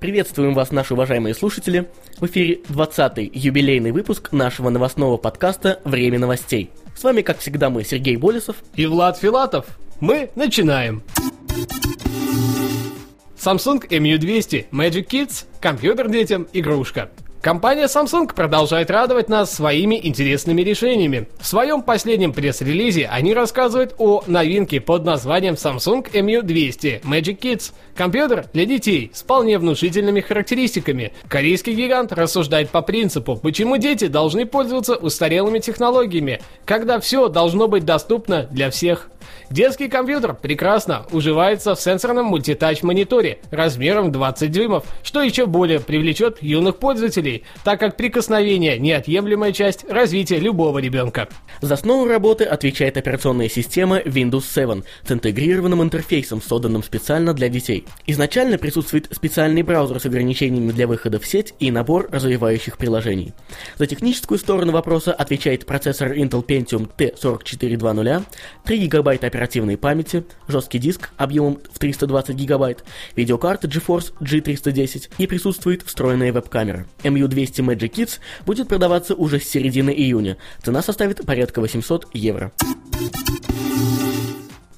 Приветствуем вас, наши уважаемые слушатели. В эфире 20-й юбилейный выпуск нашего новостного подкаста «Время новостей». С вами, как всегда, мы, Сергей Болесов. И Влад Филатов. Мы начинаем. Samsung MU200 Magic Kids – компьютер детям, игрушка. Компания Samsung продолжает радовать нас своими интересными решениями. В своем последнем пресс-релизе они рассказывают о новинке под названием Samsung MU200 Magic Kids. Компьютер для детей с вполне внушительными характеристиками. Корейский гигант рассуждает по принципу, почему дети должны пользоваться устарелыми технологиями, когда все должно быть доступно для всех. Детский компьютер прекрасно уживается в сенсорном мультитач-мониторе размером 20 дюймов, что еще более привлечет юных пользователей, так как прикосновение – неотъемлемая часть развития любого ребенка. За основу работы отвечает операционная система Windows 7 с интегрированным интерфейсом, созданным специально для детей. Изначально присутствует специальный браузер с ограничениями для выхода в сеть и набор развивающих приложений. За техническую сторону вопроса отвечает процессор Intel Pentium T4420, 3 ГБ оперативной памяти, жесткий диск объемом в 320 гигабайт, видеокарта GeForce G310 и присутствует встроенная веб-камера. MU200 Magic Kids будет продаваться уже с середины июня. Цена составит порядка 800 евро.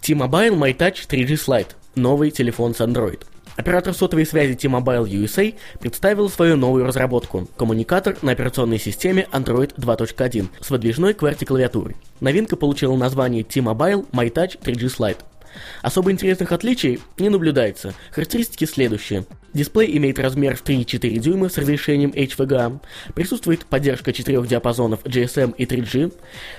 T-Mobile MyTouch 3G Slide. Новый телефон с Android. Оператор сотовой связи T-Mobile USA представил свою новую разработку – коммуникатор на операционной системе Android 2.1 с выдвижной QWERTY-клавиатурой. Новинка получила название T-Mobile MyTouch 3G Slide. Особо интересных отличий не наблюдается. Характеристики следующие. Дисплей имеет размер в 3,4 дюйма с разрешением HVGA, присутствует поддержка четырех диапазонов GSM и 3G,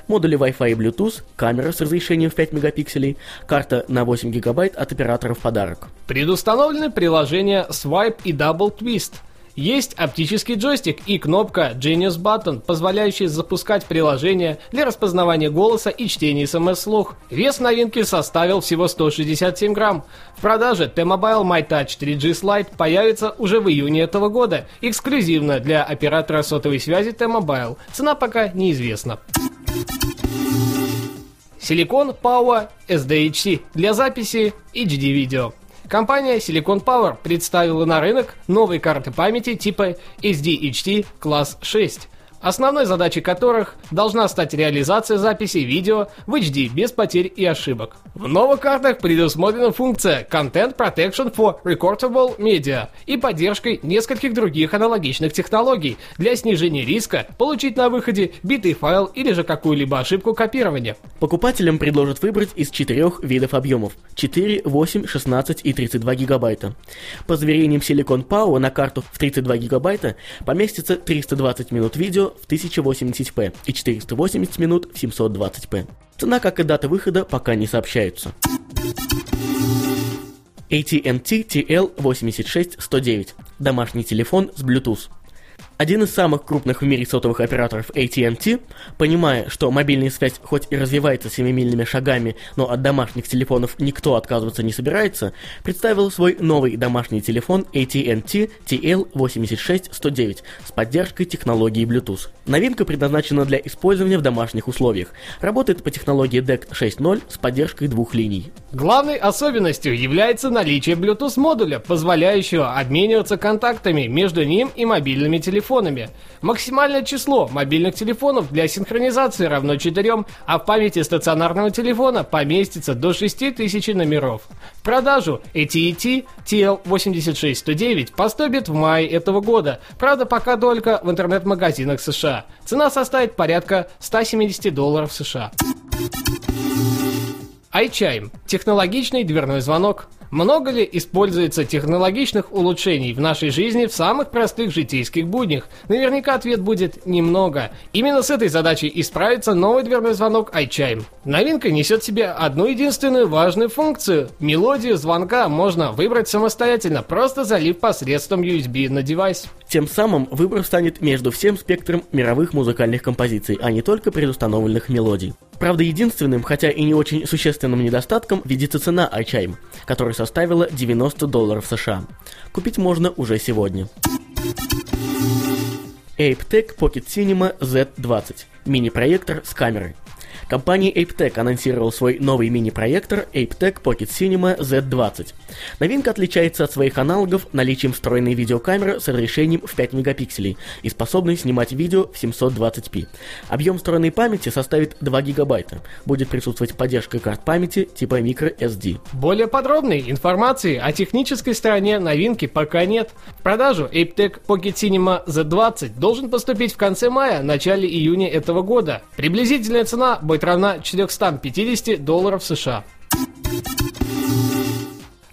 модули Wi-Fi и Bluetooth, камера с разрешением в 5 мегапикселей, карта на 8 гигабайт от оператора в подарок. Предустановлены приложения Swipe и Double Twist – есть оптический джойстик и кнопка Genius Button, позволяющая запускать приложение для распознавания голоса и чтения смс-слух. Вес новинки составил всего 167 грамм. В продаже T-Mobile MyTouch 3G Slide появится уже в июне этого года, эксклюзивно для оператора сотовой связи T-Mobile. Цена пока неизвестна. Silicon Power SDHC для записи HD-видео. Компания Silicon Power представила на рынок новые карты памяти типа SDHT Class 6 основной задачей которых должна стать реализация записи видео в HD без потерь и ошибок. В новых картах предусмотрена функция Content Protection for Recordable Media и поддержкой нескольких других аналогичных технологий для снижения риска получить на выходе битый файл или же какую-либо ошибку копирования. Покупателям предложат выбрать из четырех видов объемов – 4, 8, 16 и 32 гигабайта. По заверениям Silicon Power на карту в 32 гигабайта поместится 320 минут видео в 1080p и 480 минут в 720p. Цена, как и дата выхода, пока не сообщаются. AT&T TL86109. Домашний телефон с Bluetooth. Один из самых крупных в мире сотовых операторов AT&T, понимая, что мобильная связь хоть и развивается семимильными шагами, но от домашних телефонов никто отказываться не собирается, представил свой новый домашний телефон AT&T TL86109 с поддержкой технологии Bluetooth. Новинка предназначена для использования в домашних условиях. Работает по технологии DECT 6.0 с поддержкой двух линий. Главной особенностью является наличие Bluetooth модуля, позволяющего обмениваться контактами между ним и мобильными телефонами телефонами. Максимальное число мобильных телефонов для синхронизации равно 4, а в памяти стационарного телефона поместится до 6000 номеров. В продажу AT&T TL86109 поступит в мае этого года, правда пока только в интернет-магазинах США. Цена составит порядка 170 долларов США. iChime – технологичный дверной звонок – Много ли используется технологичных улучшений в нашей жизни в самых простых житейских буднях? Наверняка ответ будет немного. Именно с этой задачей и справится новый дверной звонок iChime. Новинка несет в себе одну единственную важную функцию. Мелодию звонка можно выбрать самостоятельно, просто залив посредством USB на девайс. Тем самым выбор станет между всем спектром мировых музыкальных композиций, а не только предустановленных мелодий. Правда, единственным, хотя и не очень существенным недостатком видится цена iChime, которая составила 90 долларов США. Купить можно уже сегодня. ApeTech Pocket Cinema Z20 – мини-проектор с камерой. Компания ApeTech анонсировала свой новый мини-проектор ApeTech Pocket Cinema Z20. Новинка отличается от своих аналогов наличием встроенной видеокамеры с разрешением в 5 мегапикселей и способной снимать видео в 720p. Объем встроенной памяти составит 2 гигабайта. Будет присутствовать поддержка карт памяти типа microSD. Более подробной информации о технической стороне новинки пока нет. В продажу ApeTech Pocket Cinema Z20 должен поступить в конце мая, начале июня этого года. Приблизительная цена будет равна 450 долларов США.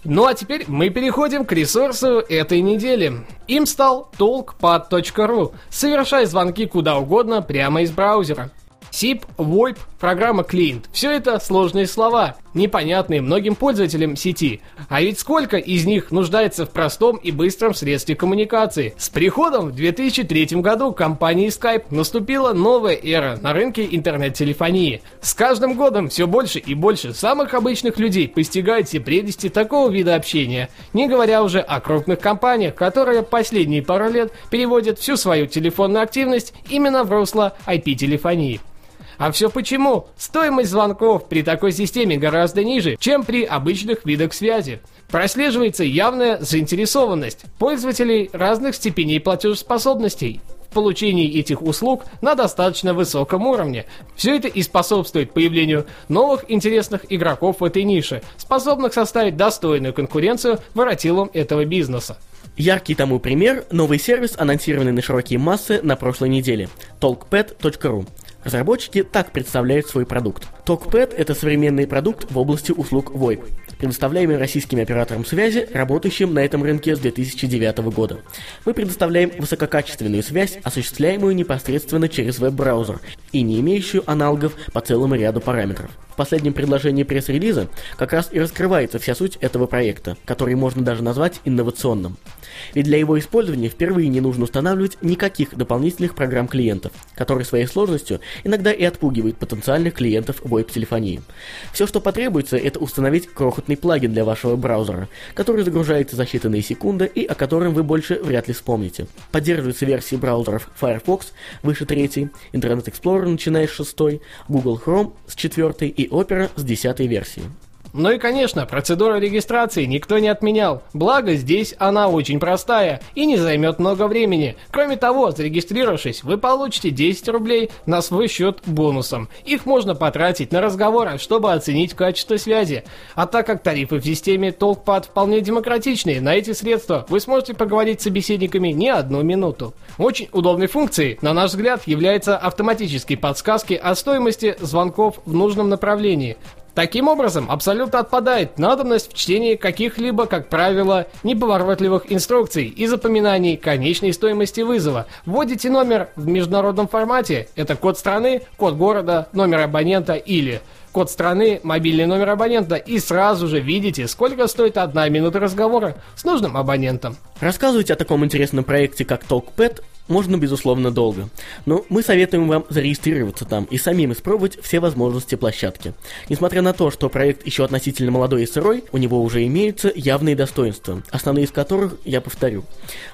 Ну а теперь мы переходим к ресурсу этой недели. Им стал talkpad.ru. Совершай звонки куда угодно прямо из браузера. SIP, VoIP, программа клиент. Все это сложные слова, непонятные многим пользователям сети. А ведь сколько из них нуждается в простом и быстром средстве коммуникации? С приходом в 2003 году компании Skype наступила новая эра на рынке интернет-телефонии. С каждым годом все больше и больше самых обычных людей постигают все прелести такого вида общения, не говоря уже о крупных компаниях, которые последние пару лет переводят всю свою телефонную активность именно в русло IP-телефонии. А все почему? Стоимость звонков при такой системе гораздо ниже, чем при обычных видах связи. Прослеживается явная заинтересованность пользователей разных степеней платежеспособностей в получении этих услуг на достаточно высоком уровне. Все это и способствует появлению новых интересных игроков в этой нише, способных составить достойную конкуренцию воротилам этого бизнеса. Яркий тому пример – новый сервис, анонсированный на широкие массы на прошлой неделе – talkpad.ru. Разработчики так представляют свой продукт. TalkPad – это современный продукт в области услуг VoIP, предоставляемый российским оператором связи, работающим на этом рынке с 2009 года. Мы предоставляем высококачественную связь, осуществляемую непосредственно через веб-браузер и не имеющую аналогов по целому ряду параметров. В последнем предложении пресс-релиза как раз и раскрывается вся суть этого проекта, который можно даже назвать инновационным. Ведь для его использования впервые не нужно устанавливать никаких дополнительных программ клиентов, которые своей сложностью иногда и отпугивают потенциальных клиентов VoIP-телефонии. Все, что потребуется, это установить крохотный плагин для вашего браузера, который загружается за считанные секунды и о котором вы больше вряд ли вспомните. Поддерживаются версии браузеров Firefox выше 3, Internet Explorer начиная с 6, Google Chrome с 4 и Opera с 10 версии. Ну и, конечно, процедура регистрации никто не отменял. Благо, здесь она очень простая и не займет много времени. Кроме того, зарегистрировавшись, вы получите 10 рублей на свой счет бонусом. Их можно потратить на разговоры, чтобы оценить качество связи. А так как тарифы в системе TalkPad вполне демократичные, на эти средства вы сможете поговорить с собеседниками не одну минуту. Очень удобной функцией, на наш взгляд, является автоматические подсказки о стоимости звонков в нужном направлении. Таким образом, абсолютно отпадает надобность в чтении каких-либо, как правило, неповоротливых инструкций и запоминаний конечной стоимости вызова. Вводите номер в международном формате, это код страны, код города, номер абонента или код страны, мобильный номер абонента и сразу же видите, сколько стоит одна минута разговора с нужным абонентом. Рассказывать о таком интересном проекте, как TalkPad, можно, безусловно, долго. Но мы советуем вам зарегистрироваться там и самим испробовать все возможности площадки. Несмотря на то, что проект еще относительно молодой и сырой, у него уже имеются явные достоинства, основные из которых я повторю.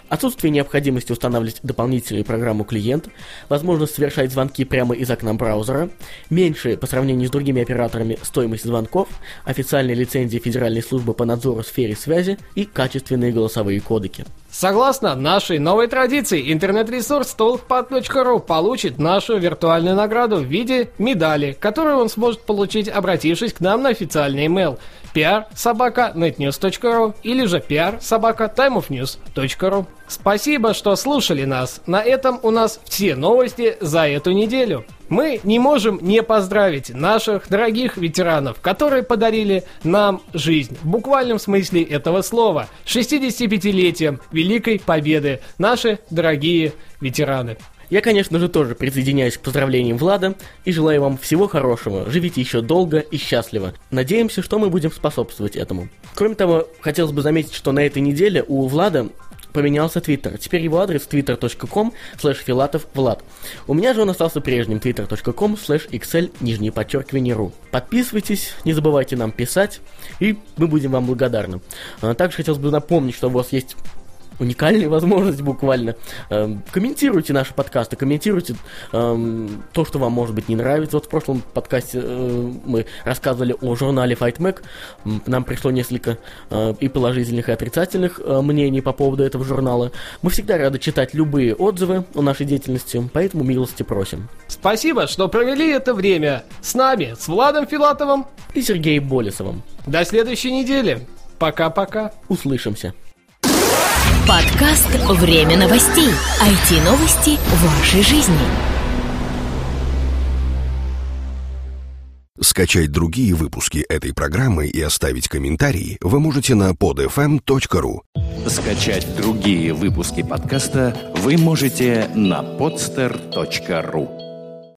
Отсутствие необходимости устанавливать дополнительную программу клиент, возможность совершать звонки прямо из окна браузера, меньшая по сравнению с другими операторами стоимость звонков, официальные лицензии Федеральной службы по надзору в сфере связи и качественные голосовые кодеки. Согласно нашей новой традиции, интернет-ресурс talkpad.ru получит нашу виртуальную награду в виде медали, которую он сможет получить, обратившись к нам на официальный email pr-netnews.ru или же pr-timeofnews.ru. Спасибо, что слушали нас. На этом у нас все новости за эту неделю. Мы не можем не поздравить наших дорогих ветеранов, которые подарили нам жизнь, в буквальном смысле этого слова, 65-летием Великой Победы, наши дорогие ветераны. Я, конечно же, тоже присоединяюсь к поздравлениям Влада и желаю вам всего хорошего. Живите еще долго и счастливо. Надеемся, что мы будем способствовать этому. Кроме того, хотелось бы заметить, что на этой неделе у Влада поменялся Твиттер. Теперь его адрес twitter.com slash филатов Влад. У меня же он остался прежним twitter.com slash xl нижнее подчеркивание ру. Подписывайтесь, не забывайте нам писать, и мы будем вам благодарны. А Также хотелось бы напомнить, что у вас есть уникальная возможность буквально. Эм, комментируйте наши подкасты, комментируйте эм, то, что вам, может быть, не нравится. Вот в прошлом подкасте э, мы рассказывали о журнале Fight Mac. Нам пришло несколько э, и положительных, и отрицательных э, мнений по поводу этого журнала. Мы всегда рады читать любые отзывы о нашей деятельности, поэтому милости просим. Спасибо, что провели это время с нами, с Владом Филатовым. И Сергеем Болесовым. До следующей недели. Пока-пока. Услышимся. Подкаст «Время новостей». IT-новости вашей жизни. Скачать другие выпуски этой программы и оставить комментарии вы можете на podfm.ru. Скачать другие выпуски подкаста вы можете на podster.ru.